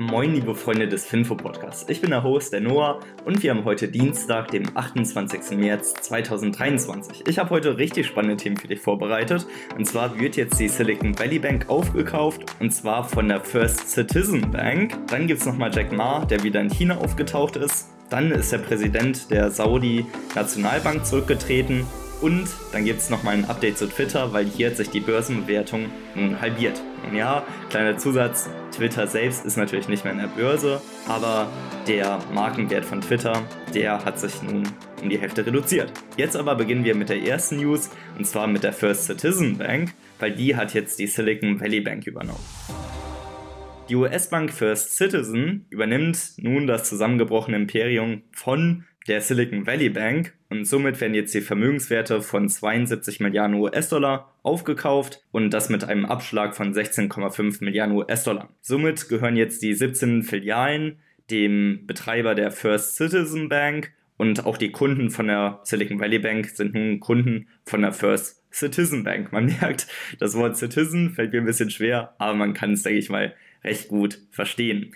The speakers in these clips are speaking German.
Moin, liebe Freunde des Finfo Podcasts. Ich bin der Host, der Noah, und wir haben heute Dienstag, dem 28. März 2023. Ich habe heute richtig spannende Themen für dich vorbereitet. Und zwar wird jetzt die Silicon Valley Bank aufgekauft, und zwar von der First Citizen Bank. Dann gibt es nochmal Jack Ma, der wieder in China aufgetaucht ist. Dann ist der Präsident der Saudi Nationalbank zurückgetreten. Und dann gibt es nochmal ein Update zu Twitter, weil hier hat sich die Börsenbewertung nun halbiert. Und ja, kleiner Zusatz, Twitter selbst ist natürlich nicht mehr in der Börse, aber der Markenwert von Twitter, der hat sich nun um die Hälfte reduziert. Jetzt aber beginnen wir mit der ersten News, und zwar mit der First Citizen Bank, weil die hat jetzt die Silicon Valley Bank übernommen. Die US-Bank First Citizen übernimmt nun das zusammengebrochene Imperium von der Silicon Valley Bank und somit werden jetzt die Vermögenswerte von 72 Milliarden US-Dollar aufgekauft und das mit einem Abschlag von 16,5 Milliarden US-Dollar. Somit gehören jetzt die 17 Filialen dem Betreiber der First Citizen Bank und auch die Kunden von der Silicon Valley Bank sind nun Kunden von der First Citizen Bank. Man merkt, das Wort Citizen fällt mir ein bisschen schwer, aber man kann es, denke ich mal, recht gut verstehen.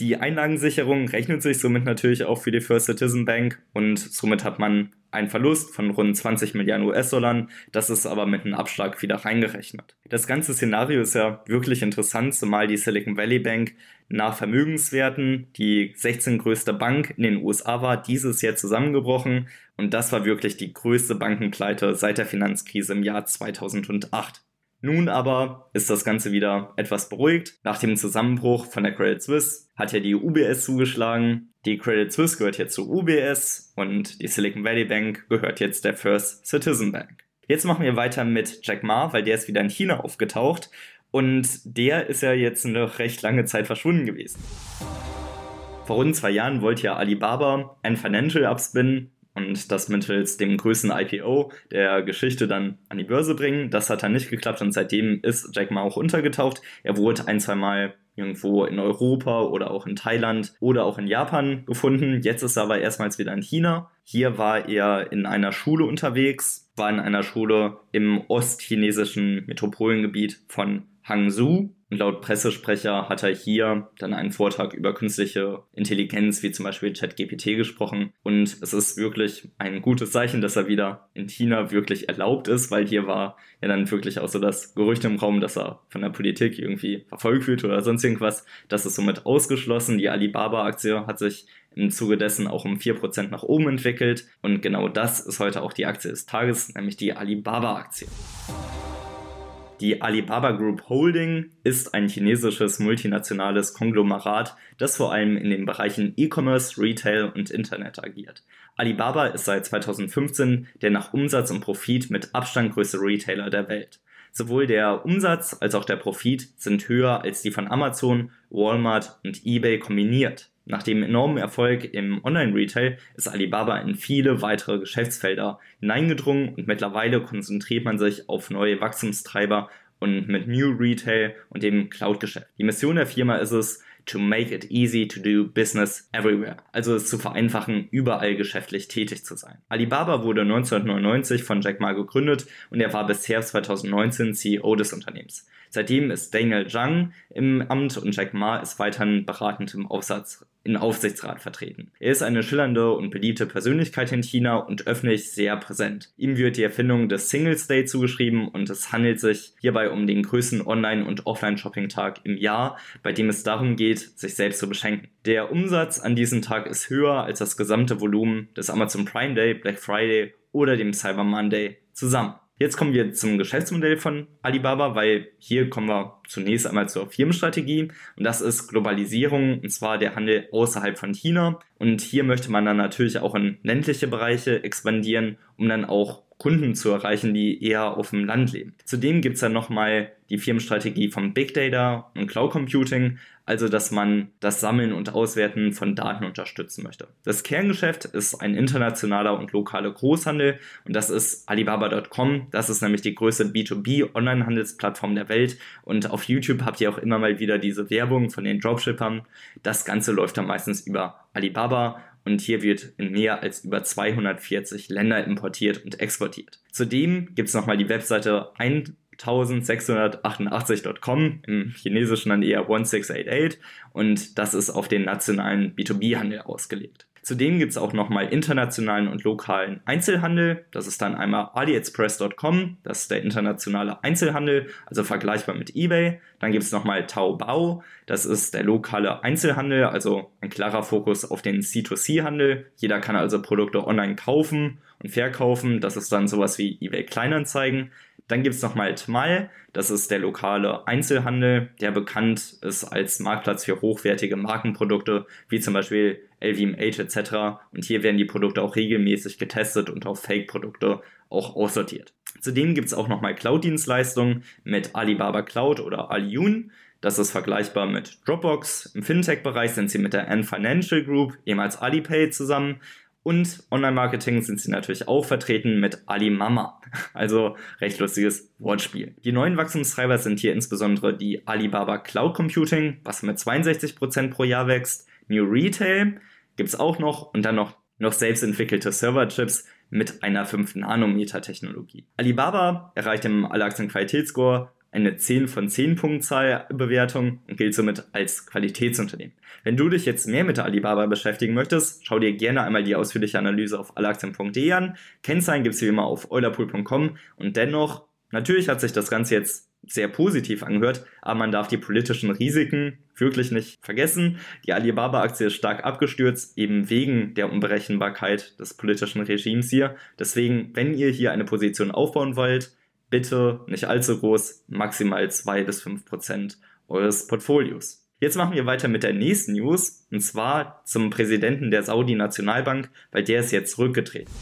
Die Einlagensicherung rechnet sich somit natürlich auch für die First Citizen Bank und somit hat man einen Verlust von rund 20 Milliarden US-Dollar. Das ist aber mit einem Abschlag wieder reingerechnet. Das ganze Szenario ist ja wirklich interessant, zumal die Silicon Valley Bank nach Vermögenswerten die 16 größte Bank in den USA war, dieses Jahr zusammengebrochen und das war wirklich die größte Bankenpleite seit der Finanzkrise im Jahr 2008. Nun aber ist das Ganze wieder etwas beruhigt. Nach dem Zusammenbruch von der Credit Suisse hat ja die UBS zugeschlagen. Die Credit Suisse gehört jetzt zu UBS und die Silicon Valley Bank gehört jetzt der First Citizen Bank. Jetzt machen wir weiter mit Jack Ma, weil der ist wieder in China aufgetaucht und der ist ja jetzt eine recht lange Zeit verschwunden gewesen. Vor rund zwei Jahren wollte ja Alibaba ein Financial abspinnen und das mittels dem größten IPO der Geschichte dann an die Börse bringen. Das hat dann nicht geklappt und seitdem ist Jack Ma auch untergetaucht. Er wurde ein, zwei Mal irgendwo in Europa oder auch in Thailand oder auch in Japan gefunden. Jetzt ist er aber erstmals wieder in China. Hier war er in einer Schule unterwegs, war in einer Schule im ostchinesischen Metropolengebiet von Hangzhou und laut Pressesprecher hat er hier dann einen Vortrag über künstliche Intelligenz, wie zum Beispiel ChatGPT, gesprochen. Und es ist wirklich ein gutes Zeichen, dass er wieder in China wirklich erlaubt ist, weil hier war ja dann wirklich auch so das Gerücht im Raum, dass er von der Politik irgendwie verfolgt wird oder sonst irgendwas. Das ist somit ausgeschlossen. Die Alibaba-Aktie hat sich im Zuge dessen auch um 4% nach oben entwickelt. Und genau das ist heute auch die Aktie des Tages, nämlich die Alibaba-Aktie. Die Alibaba Group Holding ist ein chinesisches multinationales Konglomerat, das vor allem in den Bereichen E-Commerce, Retail und Internet agiert. Alibaba ist seit 2015 der nach Umsatz und Profit mit Abstand größte Retailer der Welt. Sowohl der Umsatz als auch der Profit sind höher als die von Amazon, Walmart und eBay kombiniert. Nach dem enormen Erfolg im Online-Retail ist Alibaba in viele weitere Geschäftsfelder hineingedrungen und mittlerweile konzentriert man sich auf neue Wachstumstreiber und mit New Retail und dem Cloud-Geschäft. Die Mission der Firma ist es, to make it easy to do business everywhere. Also es zu vereinfachen, überall geschäftlich tätig zu sein. Alibaba wurde 1999 von Jack Ma gegründet und er war bisher 2019 CEO des Unternehmens. Seitdem ist Daniel Zhang im Amt und Jack Ma ist weiterhin beratend im Aufsatz in Aufsichtsrat vertreten. Er ist eine schillernde und beliebte Persönlichkeit in China und öffentlich sehr präsent. Ihm wird die Erfindung des Singles Day zugeschrieben und es handelt sich hierbei um den größten Online- und Offline-Shopping-Tag im Jahr, bei dem es darum geht, sich selbst zu beschenken. Der Umsatz an diesem Tag ist höher als das gesamte Volumen des Amazon Prime Day, Black Friday oder dem Cyber Monday zusammen. Jetzt kommen wir zum Geschäftsmodell von Alibaba, weil hier kommen wir zunächst einmal zur Firmenstrategie und das ist Globalisierung und zwar der Handel außerhalb von China. Und hier möchte man dann natürlich auch in ländliche Bereiche expandieren, um dann auch Kunden zu erreichen, die eher auf dem Land leben. Zudem gibt es dann nochmal die Firmenstrategie vom Big Data und Cloud Computing, also dass man das Sammeln und Auswerten von Daten unterstützen möchte. Das Kerngeschäft ist ein internationaler und lokaler Großhandel und das ist Alibaba.com. Das ist nämlich die größte B2B Online-Handelsplattform der Welt und auf YouTube habt ihr auch immer mal wieder diese Werbung von den Dropshippern. Das Ganze läuft dann meistens über Alibaba und hier wird in mehr als über 240 Länder importiert und exportiert. Zudem gibt es nochmal die Webseite 1688.com, im Chinesischen dann eher 1688 und das ist auf den nationalen B2B-Handel ausgelegt. Zudem gibt es auch nochmal internationalen und lokalen Einzelhandel. Das ist dann einmal AliExpress.com, das ist der internationale Einzelhandel, also vergleichbar mit eBay. Dann gibt es nochmal Taobao, das ist der lokale Einzelhandel, also ein klarer Fokus auf den C2C-Handel. Jeder kann also Produkte online kaufen und verkaufen. Das ist dann sowas wie eBay Kleinanzeigen. Dann gibt es nochmal Tmal, das ist der lokale Einzelhandel, der bekannt ist als Marktplatz für hochwertige Markenprodukte, wie zum Beispiel LVMH etc. Und hier werden die Produkte auch regelmäßig getestet und auf Fake-Produkte auch aussortiert. Zudem gibt es auch nochmal Cloud-Dienstleistungen mit Alibaba Cloud oder Aliyun. Das ist vergleichbar mit Dropbox. Im Fintech-Bereich sind sie mit der Ant Financial Group, ehemals Alipay, zusammen. Und Online-Marketing sind sie natürlich auch vertreten mit Alimama. Also recht lustiges Wortspiel. Die neuen Wachstumstreiber sind hier insbesondere die Alibaba Cloud Computing, was mit 62% pro Jahr wächst. New Retail gibt es auch noch und dann noch, noch selbstentwickelte Serverchips mit einer 5-Nanometer-Technologie. Alibaba erreicht im Alle-Aktien-Qualitätsscore eine 10 von 10 Punktzahl Bewertung und gilt somit als Qualitätsunternehmen. Wenn du dich jetzt mehr mit der Alibaba beschäftigen möchtest, schau dir gerne einmal die ausführliche Analyse auf alleaktien.de an. Kennzahlen gibt es wie immer auf eulerpool.com und dennoch, natürlich hat sich das Ganze jetzt sehr positiv angehört, aber man darf die politischen Risiken wirklich nicht vergessen. Die Alibaba-Aktie ist stark abgestürzt, eben wegen der Unberechenbarkeit des politischen Regimes hier. Deswegen, wenn ihr hier eine Position aufbauen wollt, bitte nicht allzu groß, maximal 2 bis 5 Prozent eures Portfolios. Jetzt machen wir weiter mit der nächsten News, und zwar zum Präsidenten der Saudi-Nationalbank, weil der ist jetzt rückgetreten.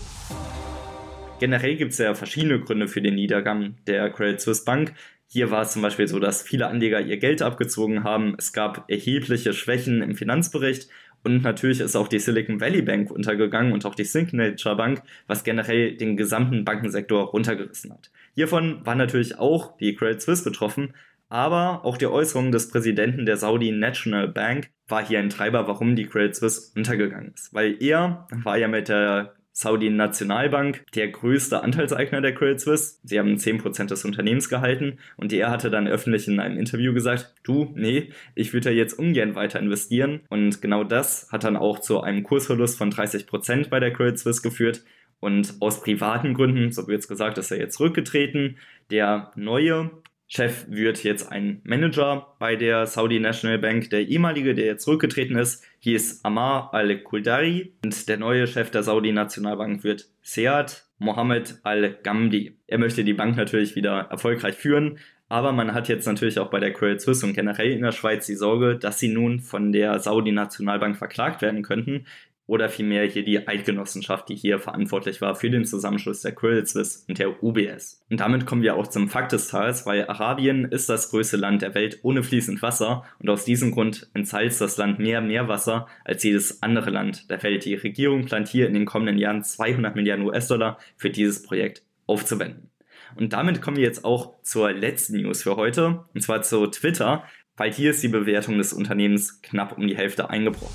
Generell gibt es ja verschiedene Gründe für den Niedergang der Credit Suisse Bank. Hier war es zum Beispiel so, dass viele Anleger ihr Geld abgezogen haben. Es gab erhebliche Schwächen im Finanzbericht und natürlich ist auch die Silicon Valley Bank untergegangen und auch die Signature Bank, was generell den gesamten Bankensektor runtergerissen hat. Hiervon war natürlich auch die Credit Suisse betroffen, aber auch die Äußerung des Präsidenten der Saudi National Bank war hier ein Treiber, warum die Credit Suisse untergegangen ist. Weil er war ja mit der Saudi Nationalbank der größte Anteilseigner der Credit Suisse. Sie haben 10% des Unternehmens gehalten und er hatte dann öffentlich in einem Interview gesagt, du, nee, ich würde ja jetzt ungern weiter investieren. Und genau das hat dann auch zu einem Kursverlust von 30% bei der Credit Suisse geführt. Und aus privaten Gründen, so wird es gesagt, ist er jetzt zurückgetreten. Der neue Chef wird jetzt ein Manager bei der Saudi National Bank. Der ehemalige, der jetzt zurückgetreten ist, hieß Amar al-Kuldari und der neue Chef der Saudi Nationalbank wird Sead Mohammed al-Gamdi. Er möchte die Bank natürlich wieder erfolgreich führen, aber man hat jetzt natürlich auch bei der Credit Suisse und generell in der Schweiz die Sorge, dass sie nun von der Saudi Nationalbank verklagt werden könnten, oder vielmehr hier die Eidgenossenschaft, die hier verantwortlich war für den Zusammenschluss der Credit Suisse und der UBS. Und damit kommen wir auch zum Fakt des Tages, weil Arabien ist das größte Land der Welt ohne fließend Wasser und aus diesem Grund entsalzt das Land mehr Meerwasser als jedes andere Land der Welt. Die Regierung plant hier in den kommenden Jahren 200 Milliarden US-Dollar für dieses Projekt aufzuwenden. Und damit kommen wir jetzt auch zur letzten News für heute, und zwar zu Twitter, weil hier ist die Bewertung des Unternehmens knapp um die Hälfte eingebrochen.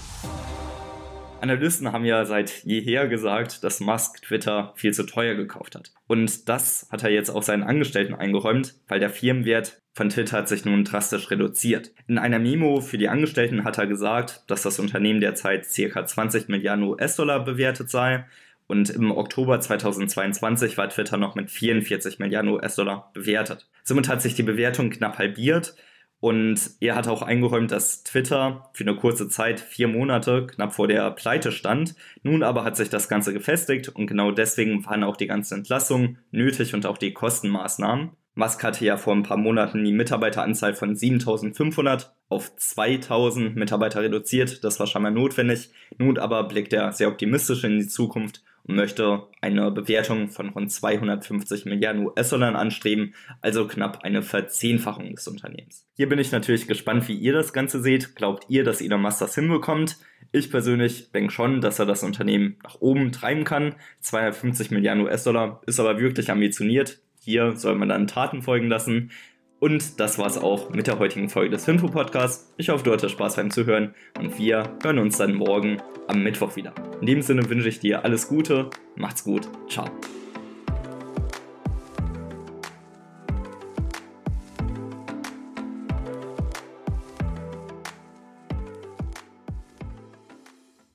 Analysten haben ja seit jeher gesagt, dass Musk Twitter viel zu teuer gekauft hat. Und das hat er jetzt auch seinen Angestellten eingeräumt, weil der Firmenwert von Twitter hat sich nun drastisch reduziert. In einer Memo für die Angestellten hat er gesagt, dass das Unternehmen derzeit ca. 20 Milliarden US-Dollar bewertet sei. Und im Oktober 2022 war Twitter noch mit 44 Milliarden US-Dollar bewertet. Somit hat sich die Bewertung knapp halbiert und er hat auch eingeräumt, dass Twitter für eine kurze Zeit, vier Monate, knapp vor der Pleite stand. Nun aber hat sich das Ganze gefestigt und genau deswegen waren auch die ganzen Entlassungen nötig und auch die Kostenmaßnahmen. Musk hatte ja vor ein paar Monaten die Mitarbeiteranzahl von 7500 auf 2000 Mitarbeiter reduziert. Das war scheinbar notwendig. Nun aber blickt er sehr optimistisch in die Zukunft und möchte eine Bewertung von rund 250 Milliarden US-Dollar anstreben, also knapp eine Verzehnfachung des Unternehmens. Hier bin ich natürlich gespannt, wie ihr das Ganze seht. Glaubt ihr, dass Elon Musk das hinbekommt? Ich persönlich denke schon, dass er das Unternehmen nach oben treiben kann. 250 Milliarden US-Dollar ist aber wirklich ambitioniert. Hier soll man dann Taten folgen lassen. Und das war's auch mit der heutigen Folge des Finfo Podcasts. Ich hoffe, du hattest Spaß beim Zuhören und wir hören uns dann morgen am Mittwoch wieder. In dem Sinne wünsche ich dir alles Gute, macht's gut, ciao.